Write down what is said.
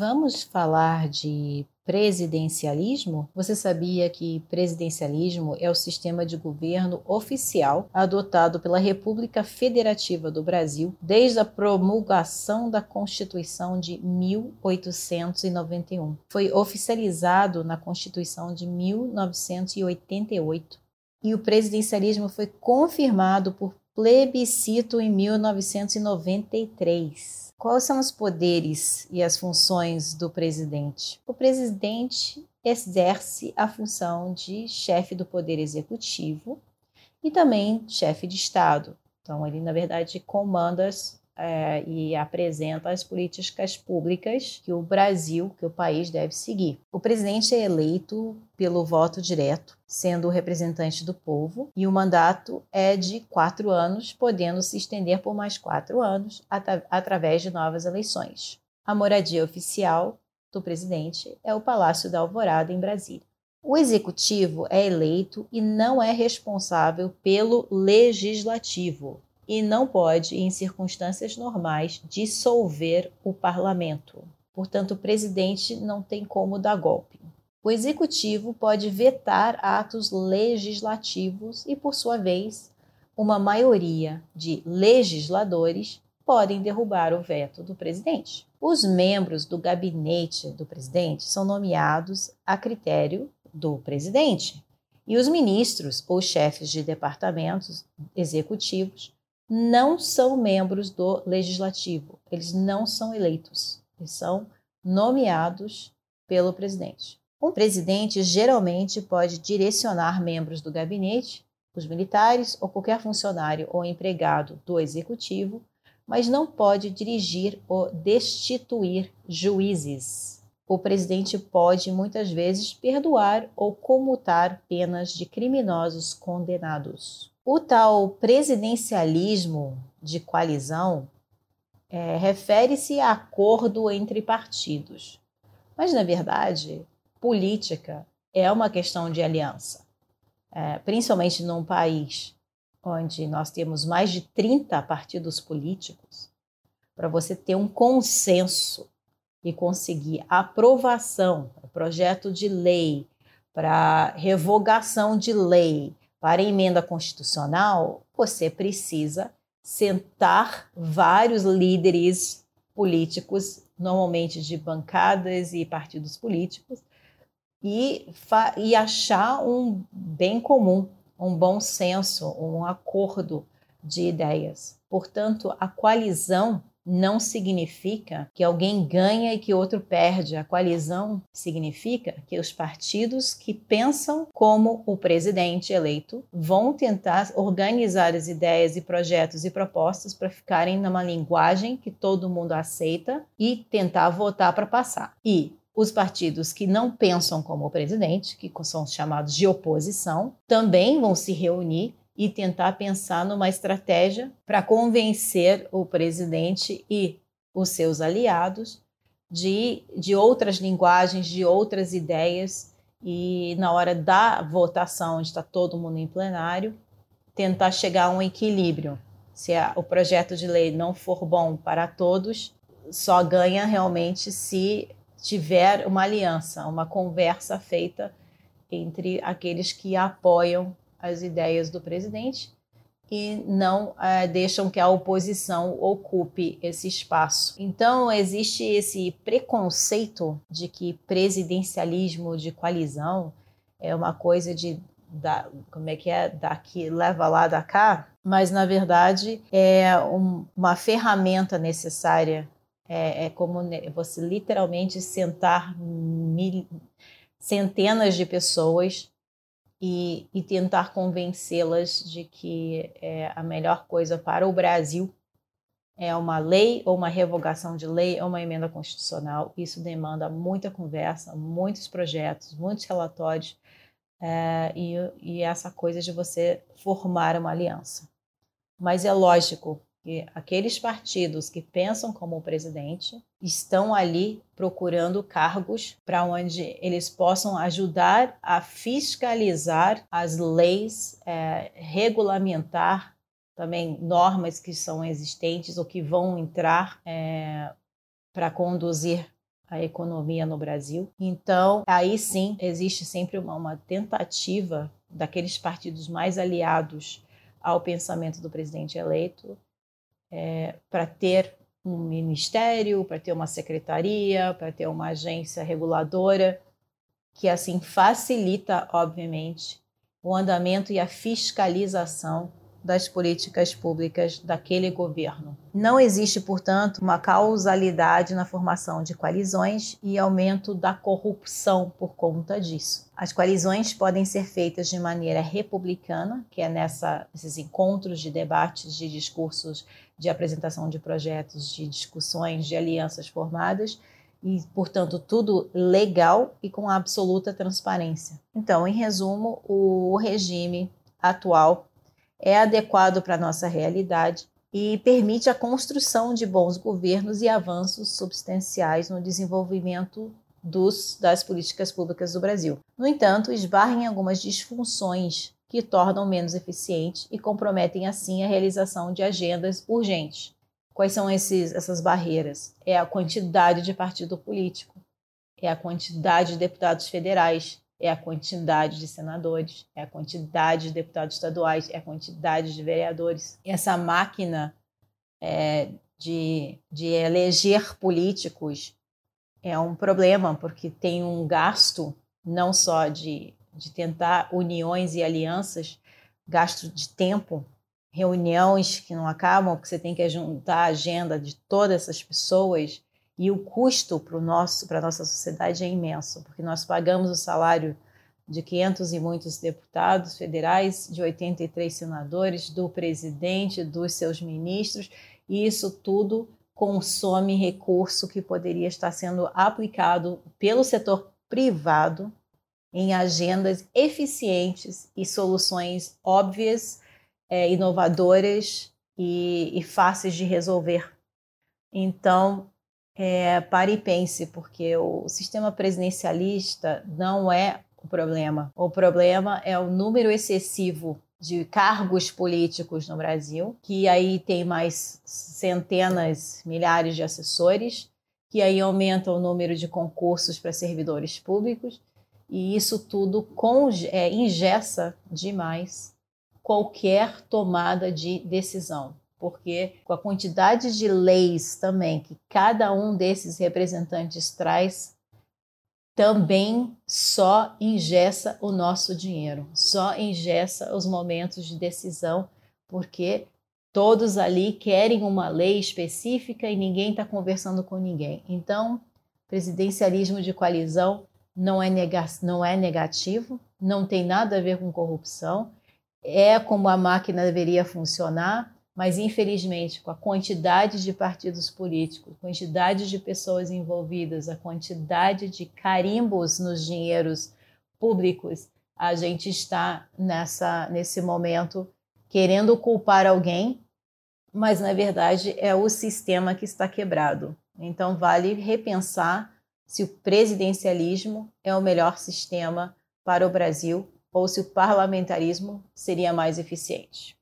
Vamos falar de presidencialismo? Você sabia que presidencialismo é o sistema de governo oficial adotado pela República Federativa do Brasil desde a promulgação da Constituição de 1891. Foi oficializado na Constituição de 1988 e o presidencialismo foi confirmado por plebiscito em 1993. Quais são os poderes e as funções do presidente? O presidente exerce a função de chefe do poder executivo e também chefe de Estado. Então, ele, na verdade, comanda é, e apresenta as políticas públicas que o Brasil, que o país deve seguir. O presidente é eleito pelo voto direto sendo o representante do povo, e o mandato é de quatro anos, podendo se estender por mais quatro anos at através de novas eleições. A moradia oficial do presidente é o Palácio da Alvorada, em Brasília. O executivo é eleito e não é responsável pelo legislativo e não pode, em circunstâncias normais, dissolver o parlamento. Portanto, o presidente não tem como dar golpe. O executivo pode vetar atos legislativos e, por sua vez, uma maioria de legisladores podem derrubar o veto do presidente. Os membros do gabinete do presidente são nomeados a critério do presidente. E os ministros ou chefes de departamentos executivos não são membros do legislativo, eles não são eleitos, eles são nomeados pelo presidente. Um presidente geralmente pode direcionar membros do gabinete, os militares ou qualquer funcionário ou empregado do executivo, mas não pode dirigir ou destituir juízes. O presidente pode muitas vezes perdoar ou comutar penas de criminosos condenados. O tal presidencialismo de coalizão é, refere-se a acordo entre partidos. Mas, na verdade, política é uma questão de aliança, é, principalmente num país onde nós temos mais de 30 partidos políticos, para você ter um consenso e conseguir aprovação projeto de lei, para revogação de lei, para emenda constitucional, você precisa sentar vários líderes políticos, normalmente de bancadas e partidos políticos, e, e achar um bem comum, um bom senso, um acordo de ideias. Portanto, a coalizão não significa que alguém ganha e que outro perde. A coalizão significa que os partidos que pensam como o presidente eleito vão tentar organizar as ideias e projetos e propostas para ficarem numa linguagem que todo mundo aceita e tentar votar para passar. E os partidos que não pensam como o presidente, que são chamados de oposição, também vão se reunir e tentar pensar numa estratégia para convencer o presidente e os seus aliados de, de outras linguagens, de outras ideias, e na hora da votação, onde está todo mundo em plenário, tentar chegar a um equilíbrio. Se a, o projeto de lei não for bom para todos, só ganha realmente se tiver uma aliança, uma conversa feita entre aqueles que apoiam as ideias do presidente e não é, deixam que a oposição ocupe esse espaço. Então, existe esse preconceito de que presidencialismo de coalizão é uma coisa de da, como é que é daqui leva lá da cá, mas na verdade é um, uma ferramenta necessária é, é como você literalmente sentar mil, centenas de pessoas e, e tentar convencê-las de que é a melhor coisa para o Brasil é uma lei ou uma revogação de lei ou uma emenda constitucional. Isso demanda muita conversa, muitos projetos, muitos relatórios é, e, e essa coisa de você formar uma aliança. Mas é lógico que aqueles partidos que pensam como o presidente estão ali procurando cargos para onde eles possam ajudar a fiscalizar as leis, é, regulamentar também normas que são existentes ou que vão entrar é, para conduzir a economia no Brasil. Então, aí sim, existe sempre uma, uma tentativa daqueles partidos mais aliados ao pensamento do presidente eleito é, para ter um ministério, para ter uma secretaria, para ter uma agência reguladora, que assim facilita, obviamente, o andamento e a fiscalização das políticas públicas daquele governo. Não existe, portanto, uma causalidade na formação de coalizões e aumento da corrupção por conta disso. As coalizões podem ser feitas de maneira republicana, que é nessa, nesses encontros de debates, de discursos, de apresentação de projetos, de discussões, de alianças formadas, e, portanto, tudo legal e com absoluta transparência. Então, em resumo, o regime atual é adequado para a nossa realidade e permite a construção de bons governos e avanços substanciais no desenvolvimento dos, das políticas públicas do Brasil. No entanto, esbarra em algumas disfunções que tornam menos eficiente e comprometem assim a realização de agendas urgentes. Quais são esses, essas barreiras? É a quantidade de partido político, é a quantidade de deputados federais, é a quantidade de senadores, é a quantidade de deputados estaduais, é a quantidade de vereadores. Essa máquina é, de, de eleger políticos é um problema, porque tem um gasto não só de, de tentar uniões e alianças, gasto de tempo, reuniões que não acabam, porque você tem que juntar a agenda de todas essas pessoas e o custo para a nossa sociedade é imenso, porque nós pagamos o salário de 500 e muitos deputados federais, de 83 senadores, do presidente, dos seus ministros, e isso tudo consome recurso que poderia estar sendo aplicado pelo setor privado em agendas eficientes e soluções óbvias, é, inovadoras e, e fáceis de resolver. Então, é, pare e pense, porque o sistema presidencialista não é o problema. O problema é o número excessivo de cargos políticos no Brasil, que aí tem mais centenas, milhares de assessores, que aí aumenta o número de concursos para servidores públicos, e isso tudo é, ingessa demais qualquer tomada de decisão porque com a quantidade de leis também que cada um desses representantes traz, também só ingessa o nosso dinheiro, só ingessa os momentos de decisão, porque todos ali querem uma lei específica e ninguém está conversando com ninguém. Então, presidencialismo de coalizão não é, não é negativo, não tem nada a ver com corrupção, é como a máquina deveria funcionar mas infelizmente, com a quantidade de partidos políticos, quantidade de pessoas envolvidas, a quantidade de carimbos nos dinheiros públicos, a gente está nessa nesse momento querendo culpar alguém, mas na verdade é o sistema que está quebrado. Então vale repensar se o presidencialismo é o melhor sistema para o Brasil ou se o parlamentarismo seria mais eficiente.